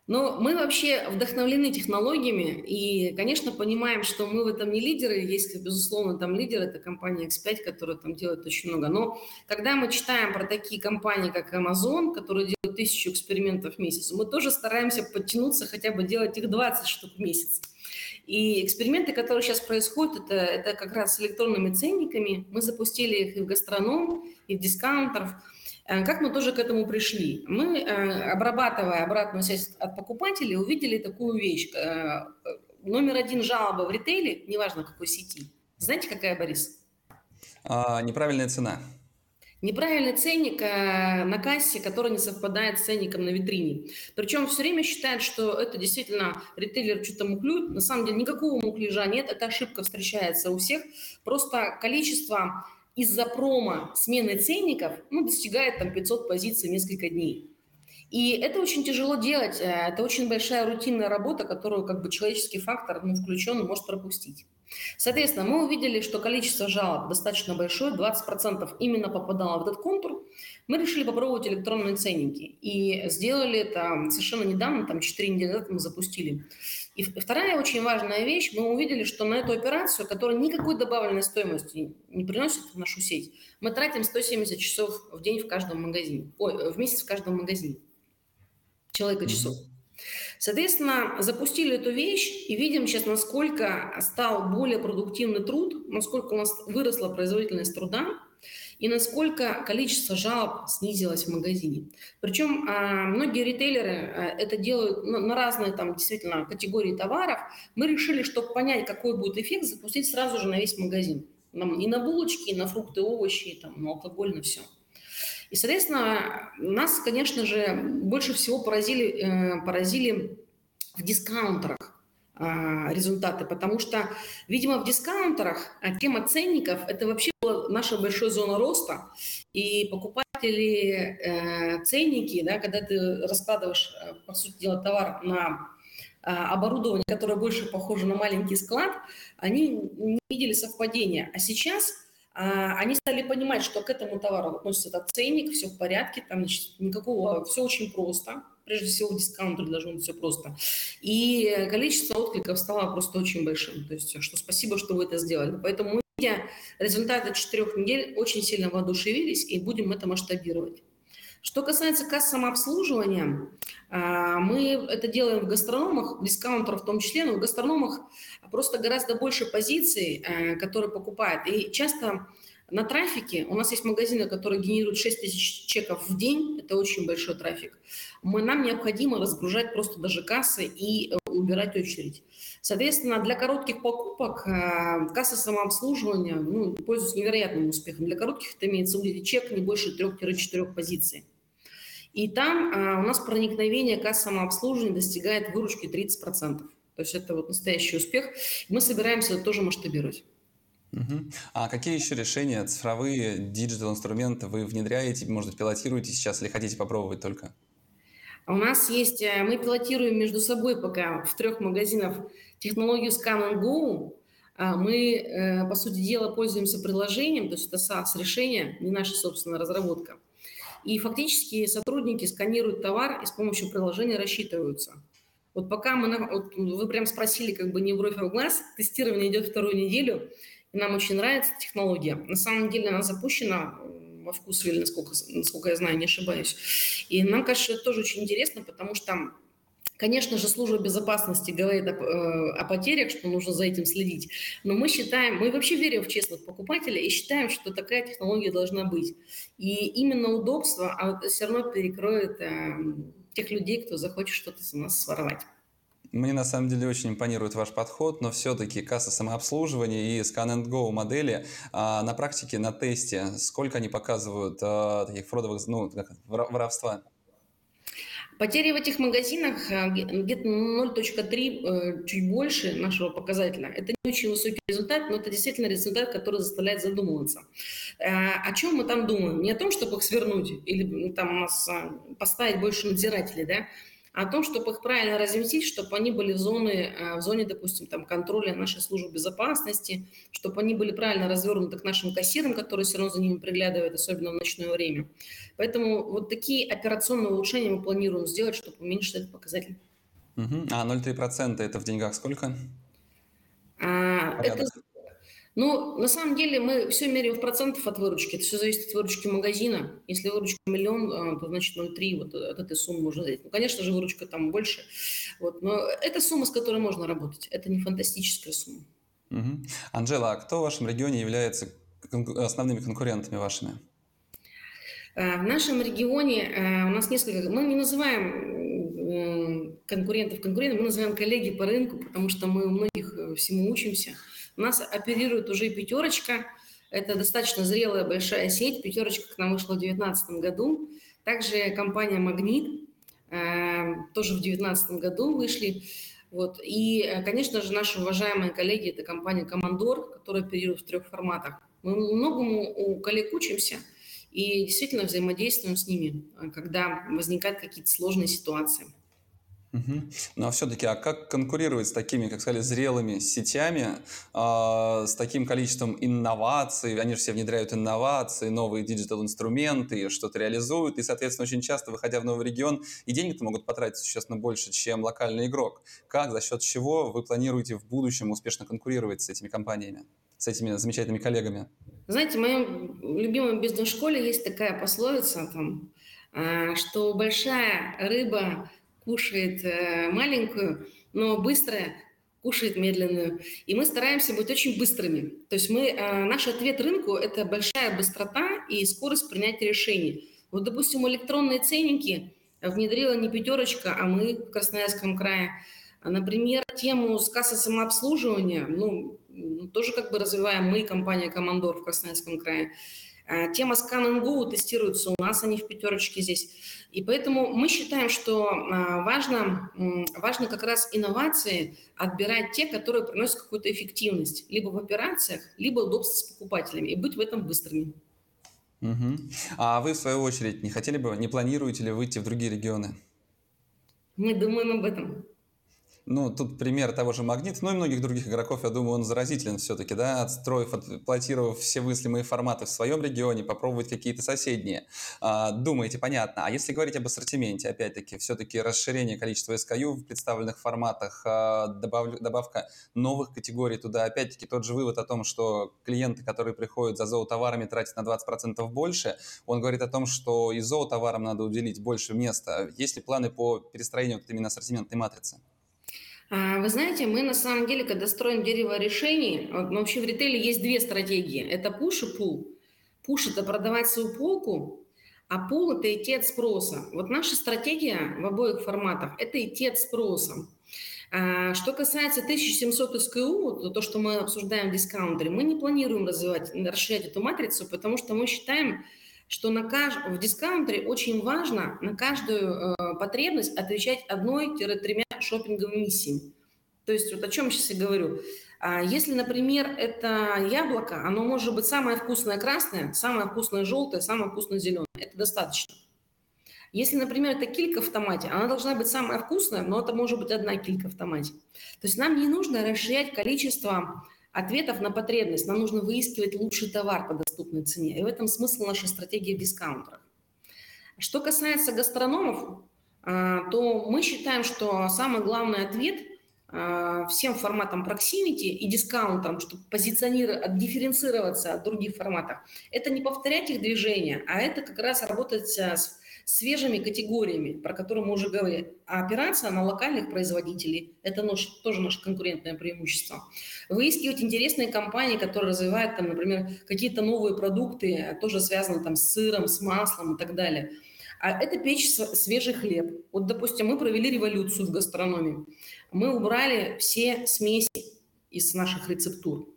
Speaker 3: Но мы вообще вдохновлены технологиями и, конечно, понимаем, что мы в этом не лидеры. Есть, безусловно, там лидер, это компания X5, которая там делает очень много. Но когда мы читаем про такие компании, как Amazon, которые делают тысячу экспериментов в месяц, мы тоже стараемся подтянуться, хотя бы делать их 20 штук в месяц. И эксперименты, которые сейчас происходят, это, это как раз с электронными ценниками. Мы запустили их и в гастроном, и в дискаунтеров – как мы тоже к этому пришли? Мы, э, обрабатывая обратную связь от покупателей, увидели такую вещь. Э, номер один жалоба в ритейле, неважно какой сети. Знаете, какая, Борис?
Speaker 2: А, неправильная цена.
Speaker 3: Неправильный ценник на кассе, который не совпадает с ценником на витрине. Причем все время считают, что это действительно ритейлер что-то муклюет. На самом деле никакого мукляжа нет, эта ошибка встречается у всех. Просто количество из-за промо смены ценников ну, достигает там 500 позиций несколько дней. И это очень тяжело делать, э, это очень большая рутинная работа, которую как бы человеческий фактор ну, включен может пропустить. Соответственно, мы увидели, что количество жалоб достаточно большое, 20% именно попадало в этот контур. Мы решили попробовать электронные ценники и сделали это совершенно недавно, там 4 недели назад мы запустили. И вторая очень важная вещь, мы увидели, что на эту операцию, которая никакой добавленной стоимости не приносит в нашу сеть, мы тратим 170 часов в день в каждом магазине, ой, в месяц в каждом магазине. Человека часов. Соответственно, запустили эту вещь и видим сейчас, насколько стал более продуктивный труд, насколько у нас выросла производительность труда, и насколько количество жалоб снизилось в магазине. Причем а, многие ритейлеры а, это делают на, разные там действительно категории товаров. Мы решили, чтобы понять, какой будет эффект, запустить сразу же на весь магазин. И на булочки, и на фрукты, овощи, и, там, на алкоголь, на все. И, соответственно, нас, конечно же, больше всего поразили, э, поразили в дискаунтерах результаты, потому что, видимо, в дискаунтерах а, тема ценников – это вообще была наша большая зона роста, и покупатели э, ценники, да, когда ты раскладываешь, э, по сути дела, товар на а, оборудование, которое больше похоже на маленький склад, они не видели совпадения. А сейчас а, они стали понимать, что к этому товару относится этот ценник, все в порядке, там значит, никакого, все очень просто, прежде всего в дискаунтере должно быть все просто. И количество откликов стало просто очень большим. То есть, что спасибо, что вы это сделали. Поэтому видя результаты четырех недель, очень сильно воодушевились и будем это масштабировать. Что касается касс самообслуживания, а, мы это делаем в гастрономах, дискаунтерах в том числе, но в гастрономах просто гораздо больше позиций, э, которые покупают. И часто на трафике у нас есть магазины, которые генерируют 6 тысяч чеков в день. Это очень большой трафик. Мы, нам необходимо разгружать просто даже кассы и э, убирать очередь. Соответственно, для коротких покупок э, касса самообслуживания ну, пользуется невероятным успехом. Для коротких это имеется в виду чек не больше 3-4 позиций. И там а, у нас проникновение касс самообслуживания достигает выручки 30%. То есть это вот настоящий успех. Мы собираемся это тоже масштабировать.
Speaker 2: Угу. А какие еще решения, цифровые, digital-инструменты вы внедряете, может быть, пилотируете сейчас или хотите попробовать только?
Speaker 3: У нас есть, э, мы пилотируем между собой пока в трех магазинах технологию Scan and Go. А мы, э, по сути дела, пользуемся приложением, то есть это SaaS-решение, не наша собственная разработка. И фактически сотрудники сканируют товар и с помощью приложения рассчитываются. Вот пока мы, вот вы прям спросили как бы не бровь, а глаз, тестирование идет вторую неделю, и нам очень нравится технология. На самом деле она запущена во вкусвилле, насколько, насколько я знаю, не ошибаюсь. И нам что это тоже очень интересно, потому что Конечно же, служба безопасности говорит о, э, о потерях, что нужно за этим следить. Но мы считаем, мы вообще верим в честных покупателей и считаем, что такая технология должна быть. И именно удобство а все равно перекроет э, тех людей, кто захочет что-то у нас своровать.
Speaker 2: Мне на самом деле очень импонирует ваш подход, но все-таки касса самообслуживания и Scan and Go модели а, на практике, на тесте, сколько они показывают а, таких фродовых, ну, воровства?
Speaker 3: Потери в этих магазинах а, где-то 0.3, э, чуть больше нашего показателя. Это не очень высокий результат, но это действительно результат, который заставляет задумываться. Э, о чем мы там думаем? Не о том, чтобы их свернуть или там у нас а, поставить больше надзирателей, да, о том, чтобы их правильно разместить, чтобы они были в зоне, э, в зоне, допустим, там, контроля нашей службы безопасности, чтобы они были правильно развернуты к нашим кассирам, которые все равно за ними приглядывают, особенно в ночное время. Поэтому вот такие операционные улучшения мы планируем сделать, чтобы уменьшить этот показатель.
Speaker 2: Угу. А 0,3% это в деньгах сколько?
Speaker 3: А, это ну, на самом деле мы все меряем в процентах от выручки. Это все зависит от выручки магазина. Если выручка миллион, а, то значит 0,3 вот от этой суммы можно взять. Ну, конечно же, выручка там больше. Вот, но это сумма, с которой можно работать. Это не фантастическая сумма.
Speaker 2: Угу. Анжела, а кто в вашем регионе является основными конкурентами вашими?
Speaker 3: А, в нашем регионе а, у нас несколько... Мы не называем конкурентов конкурентами, мы называем коллеги по рынку, потому что мы у многих э, всему учимся. У нас оперирует уже пятерочка. Это достаточно зрелая большая сеть. Пятерочка к нам вышла в 2019 году. Также компания «Магнит» э, тоже в 2019 году вышли. Вот. И, э, конечно же, наши уважаемые коллеги – это компания «Командор», которая оперирует в трех форматах. Мы многому у коллег учимся и действительно взаимодействуем с ними, э, когда возникают какие-то сложные ситуации.
Speaker 2: Угу. Ну а все-таки, а как конкурировать с такими, как сказали, зрелыми сетями, э, с таким количеством инноваций? Они же все внедряют инновации, новые digital-инструменты, что-то реализуют, и, соответственно, очень часто, выходя в новый регион, и деньги-то могут потратить существенно больше, чем локальный игрок. Как, за счет чего вы планируете в будущем успешно конкурировать с этими компаниями, с этими замечательными коллегами?
Speaker 3: Знаете, в моем любимом бизнес-школе есть такая пословица, там, а, что большая рыба кушает э, маленькую, но быстрая кушает медленную. И мы стараемся быть очень быстрыми. То есть мы, э, наш ответ рынку – это большая быстрота и скорость принятия решений. Вот, допустим, электронные ценники внедрила не пятерочка, а мы в Красноярском крае. Например, тему с кассы самообслуживания, ну, тоже как бы развиваем мы, компания «Командор» в Красноярском крае. А, тема Scan and Go тестируется у нас, они в пятерочке здесь. И поэтому мы считаем, что а, важно, важно как раз инновации отбирать те, которые приносят какую-то эффективность либо в операциях, либо удобство с покупателями, и быть в этом быстрыми.
Speaker 2: Угу. А вы, в свою очередь, не хотели бы, не планируете ли выйти в другие регионы?
Speaker 3: Мы думаем об этом.
Speaker 2: Ну, тут пример того же Магнит, ну и многих других игроков, я думаю, он заразителен все-таки, да, отстроив, отплатировав все мыслимые форматы в своем регионе, попробовать какие-то соседние. А, думаете, понятно. А если говорить об ассортименте, опять-таки, все-таки расширение количества SKU в представленных форматах, а, добав, добавка новых категорий туда, опять-таки, тот же вывод о том, что клиенты, которые приходят за зоотоварами, тратят на 20% больше, он говорит о том, что и зоотоварам надо уделить больше места. Есть ли планы по перестроению вот именно ассортиментной матрицы?
Speaker 3: А, вы знаете, мы на самом деле, когда строим дерево решений, вот, вообще в ритейле есть две стратегии. Это пуш и пул. Пуш – это продавать свою полку, а пул – это идти от спроса. Вот наша стратегия в обоих форматах – это идти от спроса. А, что касается 1700 СКУ, то, что мы обсуждаем в дискаунтере, мы не планируем развивать, расширять эту матрицу, потому что мы считаем, что на кажд... в дискаунтере очень важно на каждую э, потребность отвечать одной-тремя шопинговыми миссиями. То есть вот о чем я сейчас и говорю. А если, например, это яблоко, оно может быть самое вкусное красное, самое вкусное желтое, самое вкусное зеленое. Это достаточно. Если, например, это килька в томате, она должна быть самая вкусная, но это может быть одна килька в томате. То есть нам не нужно расширять количество ответов на потребность. Нам нужно выискивать лучший товар по доступной цене. И в этом смысл нашей стратегии в дискаунтерах. Что касается гастрономов, а, то мы считаем, что самый главный ответ а, всем форматам proximity и дискаунтам, чтобы позиционировать, дифференцироваться от других форматов, это не повторять их движения, а это как раз работать с свежими категориями, про которые мы уже говорили. А операция на локальных производителей – это наш, тоже наше конкурентное преимущество. Выискивать интересные компании, которые развивают, там, например, какие-то новые продукты, тоже связанные там, с сыром, с маслом и так далее. А это печь свежий хлеб. Вот, допустим, мы провели революцию в гастрономии. Мы убрали все смеси из наших рецептур.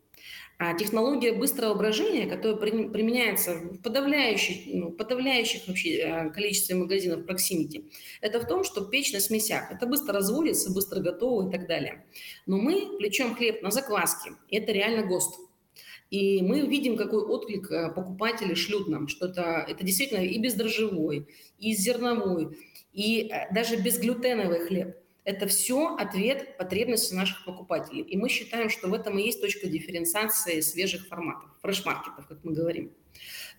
Speaker 3: А технология быстрого брожения, которая применяется в подавляющих, ну, подавляющих вообще э, количестве магазинов proximity, это в том, что печь на смесях. Это быстро разводится, быстро готово и так далее. Но мы плечем хлеб на закваске. Это реально ГОСТ. И мы видим, какой отклик э, покупатели шлют нам, что это, это действительно и бездрожжевой, и зерновой, и э, даже безглютеновый хлеб – это все ответ потребности наших покупателей. И мы считаем, что в этом и есть точка дифференциации свежих форматов, фреш-маркетов, как мы говорим.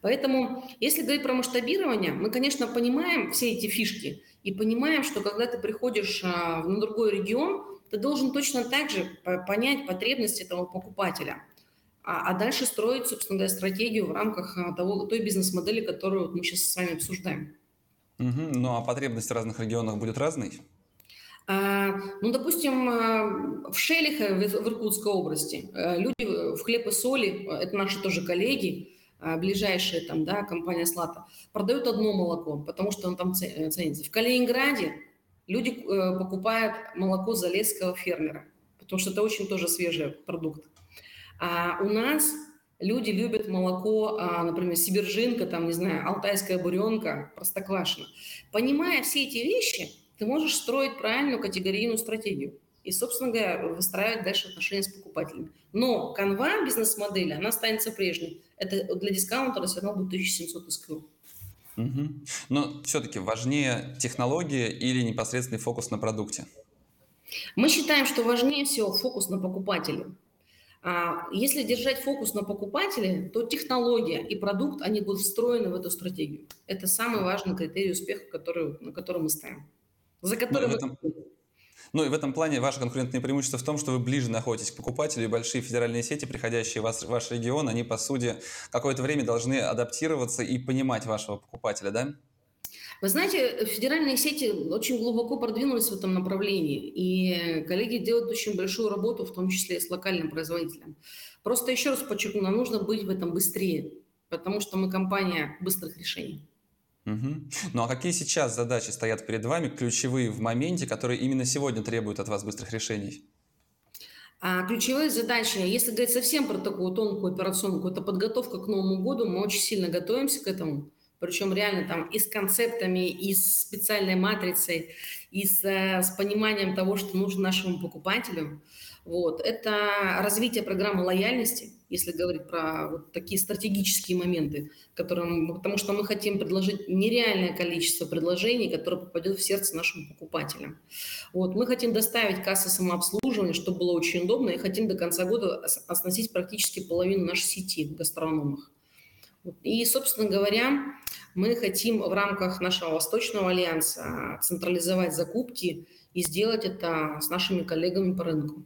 Speaker 3: Поэтому, если говорить про масштабирование, мы, конечно, понимаем все эти фишки и понимаем, что когда ты приходишь а, на другой регион, ты должен точно так же понять потребности этого покупателя, а, а дальше строить, собственно говоря, стратегию в рамках а, того, той бизнес-модели, которую мы сейчас с вами обсуждаем.
Speaker 2: Угу. Ну а потребность в разных регионах будет разной?
Speaker 3: А, ну, допустим, а, в Шелихе, в Иркутской области, э, люди в хлеб и соли, это наши тоже коллеги, а, ближайшие там, да, компания Слата, продают одно молоко, потому что он там э, ценится. В Калининграде люди э, покупают молоко залесского фермера, потому что это очень тоже свежий продукт. А у нас люди любят молоко, например, сибиржинка, там, не знаю, алтайская буренка, простоквашино. Понимая все эти вещи, ты можешь строить правильную категорийную стратегию и, собственно говоря, выстраивать дальше отношения с покупателями. Но канва бизнес-модели, она останется прежней. Это для дискаунтера все равно будет 1700 SKU.
Speaker 2: Угу. Но все-таки важнее технология или непосредственный фокус на продукте?
Speaker 3: Мы считаем, что важнее всего фокус на покупателе. А если держать фокус на покупателе, то технология и продукт, они будут встроены в эту стратегию. Это самый важный критерий успеха, который, на который мы ставим
Speaker 2: за ну. Этом... Ну и в этом плане ваше конкурентное преимущество в том, что вы ближе находитесь к покупателю, и большие федеральные сети, приходящие в ваш, в ваш регион, они, по сути, какое-то время должны адаптироваться и понимать вашего покупателя, да?
Speaker 3: Вы знаете, федеральные сети очень глубоко продвинулись в этом направлении, и коллеги делают очень большую работу, в том числе и с локальным производителем. Просто еще раз подчеркну, нам нужно быть в этом быстрее, потому что мы компания быстрых решений.
Speaker 2: Угу. Ну а какие сейчас задачи стоят перед вами, ключевые в моменте, которые именно сегодня требуют от вас быстрых решений?
Speaker 3: А ключевые задачи, если говорить совсем про такую тонкую операционку, это подготовка к Новому году. Мы очень сильно готовимся к этому. Причем реально там и с концептами, и с специальной матрицей, и с, э, с пониманием того, что нужно нашему покупателю. Вот. Это развитие программы лояльности, если говорить про вот такие стратегические моменты, которые, потому что мы хотим предложить нереальное количество предложений, которое попадет в сердце нашим покупателям. Вот. Мы хотим доставить кассы самообслуживания, чтобы было очень удобно, и хотим до конца года оснастить практически половину нашей сети в гастрономах. И, собственно говоря, мы хотим в рамках нашего Восточного альянса централизовать закупки и сделать это с нашими коллегами по рынку.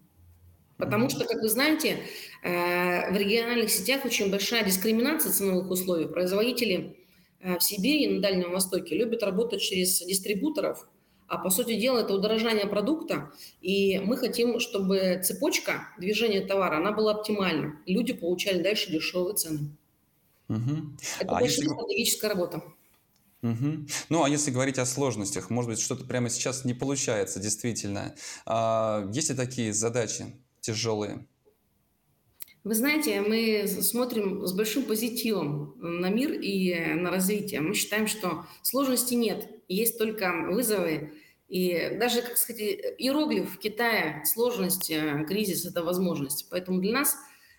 Speaker 3: Потому что, как вы знаете, э, в региональных сетях очень большая дискриминация ценовых условий. Производители э, в Сибири и на Дальнем Востоке любят работать через дистрибуторов, а по сути дела это удорожание продукта, и мы хотим, чтобы цепочка движения товара, она была оптимальна. Люди получали дальше дешевые цены. Угу. Это а большая если... стратегическая работа.
Speaker 2: Угу. Ну, а если говорить о сложностях, может быть, что-то прямо сейчас не получается, действительно. А, есть ли такие задачи? Тяжелые?
Speaker 3: Вы знаете, мы смотрим с большим позитивом на мир и на развитие. Мы считаем, что сложностей нет, есть только вызовы. И даже, как сказать, иероглиф в Китае, сложность, э, кризис – это возможность. Поэтому для нас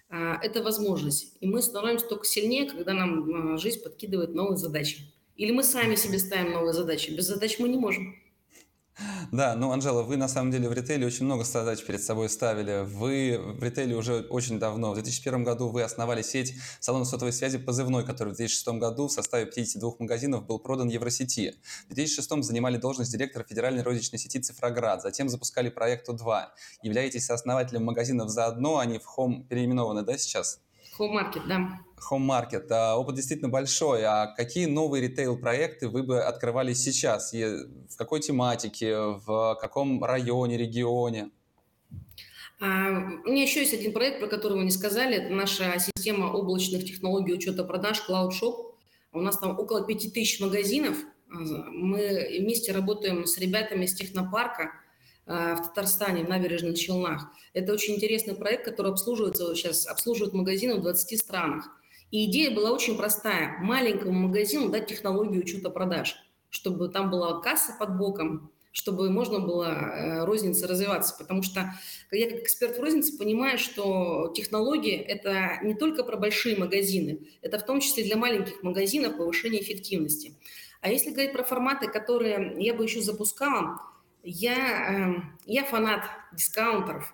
Speaker 3: э, это возможность. И мы становимся только сильнее, когда нам э, жизнь подкидывает новые задачи. Или мы сами себе ставим новые задачи. Без задач мы не можем.
Speaker 2: Да, ну, Анжела, вы на самом деле в ритейле очень много задач перед собой ставили. Вы в ритейле уже очень давно. В 2001 году вы основали сеть салона сотовой связи «Позывной», который в 2006 году в составе 52 магазинов был продан Евросети. В 2006 занимали должность директора федеральной розничной сети «Цифроград». Затем запускали проект У2. Являетесь основателем магазинов «Заодно», они в Home переименованы, да, сейчас?
Speaker 3: Home Market, да.
Speaker 2: Home Market. А, опыт действительно большой. А какие новые ритейл-проекты вы бы открывали сейчас? В какой тематике? В каком районе, регионе?
Speaker 3: А, у меня еще есть один проект, про который вы не сказали. Это наша система облачных технологий учета продаж Cloud Shop. У нас там около 5000 магазинов. Мы вместе работаем с ребятами из технопарка – а, в Татарстане, в набережных Челнах. Это очень интересный проект, который обслуживается сейчас, обслуживает магазины в 20 странах. И идея была очень простая. Маленькому магазину дать технологию учета продаж, чтобы там была касса под боком, чтобы можно было э, рознице развиваться. Потому что я как эксперт в рознице понимаю, что технологии – это не только про большие магазины, это в том числе для маленьких магазинов повышение эффективности. А если говорить про форматы, которые я бы еще запускала – я, эм, я фанат дискаунтеров,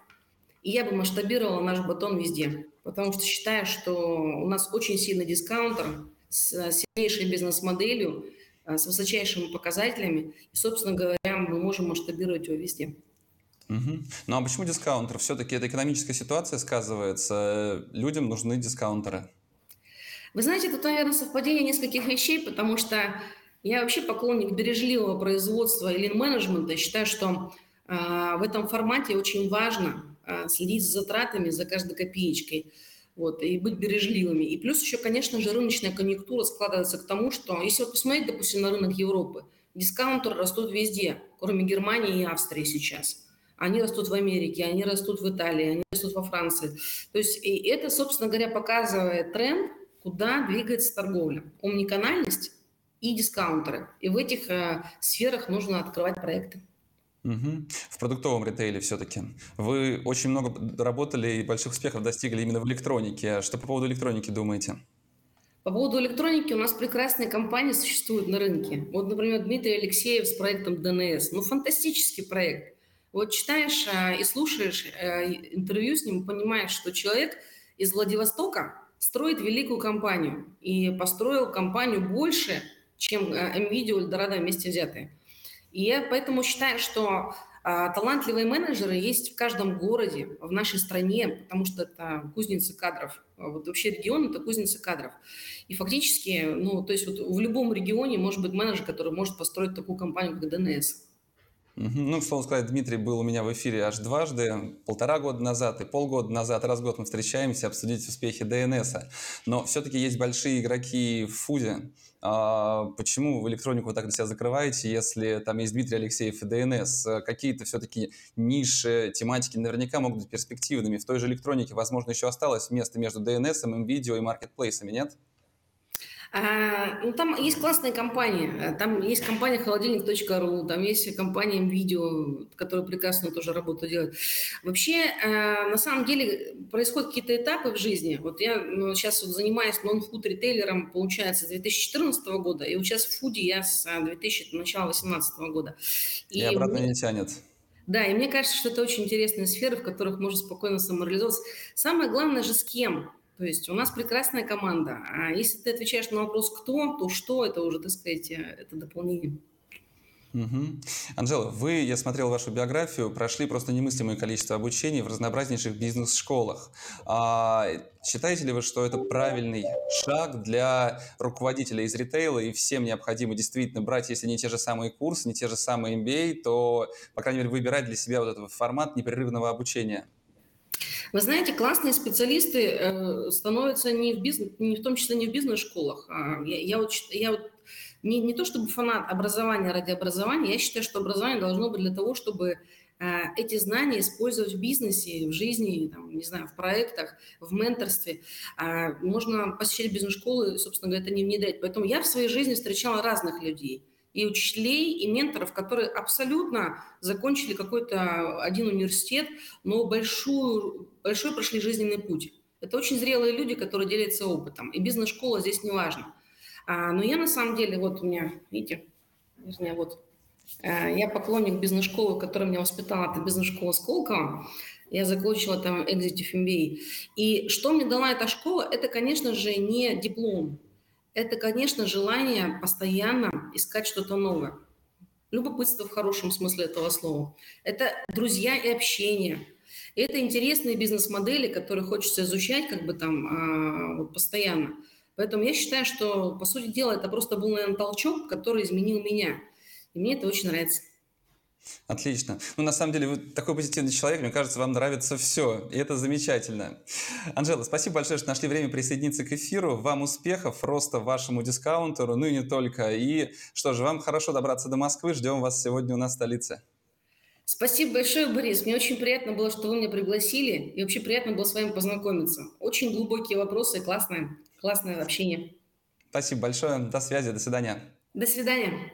Speaker 3: и я бы масштабировала наш батон везде, потому что считаю, что у нас очень сильный дискаунтер с сильнейшей бизнес-моделью, э, с высочайшими показателями, и, собственно говоря, мы можем масштабировать его везде.
Speaker 2: Угу. Ну а почему дискаунтер? Все-таки эта экономическая ситуация сказывается. Людям нужны дискаунтеры.
Speaker 3: Вы знаете, тут, наверное, совпадение нескольких вещей, потому что я вообще поклонник бережливого производства и лин-менеджмента. Считаю, что э, в этом формате очень важно э, следить за затратами, за каждой копеечкой. Вот, и быть бережливыми. И плюс еще, конечно же, рыночная конъюнктура складывается к тому, что если вот посмотреть, допустим, на рынок Европы, дискаунтеры растут везде, кроме Германии и Австрии сейчас. Они растут в Америке, они растут в Италии, они растут во Франции. То есть и это, собственно говоря, показывает тренд, куда двигается торговля. Умниканальность и дискаунтеры. И в этих э, сферах нужно открывать проекты.
Speaker 2: Угу. В продуктовом ритейле все-таки. Вы очень много работали и больших успехов достигли именно в электронике. Что по поводу электроники думаете?
Speaker 3: По поводу электроники у нас прекрасные компании существуют на рынке. Вот, например, Дмитрий Алексеев с проектом DNS. Ну, фантастический проект. Вот читаешь э, и слушаешь э, интервью с ним, понимаешь, что человек из Владивостока строит великую компанию и построил компанию больше, чем NVIDIA э, и Eldorado вместе взятые. И я поэтому считаю, что А талантливые менеджеры есть в каждом городе, в нашей стране, потому что это кузница кадров. А вот вообще регион – это кузница кадров. И фактически, ну, то есть вот в любом регионе может быть менеджер, который может построить такую компанию, как ДНС.
Speaker 2: Ну, что сказать, Дмитрий был у меня в эфире аж дважды, полтора года назад и полгода назад. Раз в год мы встречаемся обсудить успехи ДНС. Но все-таки есть большие игроки в ФУДе. А почему в электронику вы так для себя закрываете, если там есть Дмитрий Алексеев и ДНС? Какие-то все-таки ниши, тематики наверняка могут быть перспективными. В той же электронике, возможно, еще осталось место между ДНС, МВидео и маркетплейсами, нет?
Speaker 3: А, ну, там есть классные компании. Там есть компания холодильник.ру, там есть компания Видео, которая прекрасно тоже работу делает. Вообще, э, на самом деле, происходят какие-то этапы в жизни. Вот я ну, сейчас вот занимаюсь нон-фуд ритейлером, получается, с 2014 года, и вот сейчас в фуде я с 2000, начала 2018 года.
Speaker 2: И, и обратно не тянет.
Speaker 3: Да, и мне кажется, что это очень интересные сферы, в которых можно спокойно самореализоваться. Самое главное же с кем. То есть у нас прекрасная команда. А если ты отвечаешь на вопрос «кто», то «что» – это уже, так сказать, э, это дополнение.
Speaker 2: Угу. Анжела, вы, я смотрел вашу биографию, прошли просто немыслимое количество обучений в разнообразнейших бизнес-школах. А, считаете ли вы, что это правильный шаг для руководителя из ритейла, и всем необходимо действительно брать, если не те же самые курсы, не те же самые MBA, то, по крайней мере, выбирать для себя вот этот формат непрерывного обучения?
Speaker 3: Вы знаете, классные специалисты э, становятся не в, бизнес, не в том числе не в бизнес-школах. А я, я вот, я вот не, не то чтобы фанат образования ради образования, я считаю, что образование должно быть для того, чтобы э, эти знания использовать в бизнесе, в жизни, там, не знаю, в проектах, в менторстве. А можно посещать бизнес-школы, собственно говоря, это не внедрять. Поэтому я в своей жизни встречала разных людей и учителей, и менторов, которые абсолютно закончили какой-то один университет, но большую, большой прошли жизненный путь. Это очень зрелые люди, которые делятся опытом. И бизнес-школа здесь не важно. А, но я на самом деле, вот у меня, видите, вернее, вот, а, я поклонник бизнес-школы, которая меня воспитала, это бизнес-школа Сколково. Я закончила там Executive MBA. И что мне дала эта школа, это, конечно же, не диплом, это, конечно, желание постоянно искать что-то новое. Любопытство в хорошем смысле этого слова. Это друзья и общение. Это интересные бизнес-модели, которые хочется изучать как бы там а, вот, постоянно. Поэтому я считаю, что, по сути дела, это просто был, наверное, толчок, который изменил меня. И мне это очень нравится.
Speaker 2: Отлично. Ну, на самом деле, вы такой позитивный человек, мне кажется, вам нравится все, и это замечательно. Анжела, спасибо большое, что нашли время присоединиться к эфиру. Вам успехов, роста вашему дискаунтеру, ну и не только. И что же, вам хорошо добраться до Москвы, ждем вас сегодня у нас в столице.
Speaker 3: Спасибо большое, Борис. Мне очень приятно было, что вы меня пригласили, и вообще приятно было с вами познакомиться. Очень глубокие вопросы, классное, классное общение.
Speaker 2: Спасибо большое, до связи, до свидания.
Speaker 3: До свидания.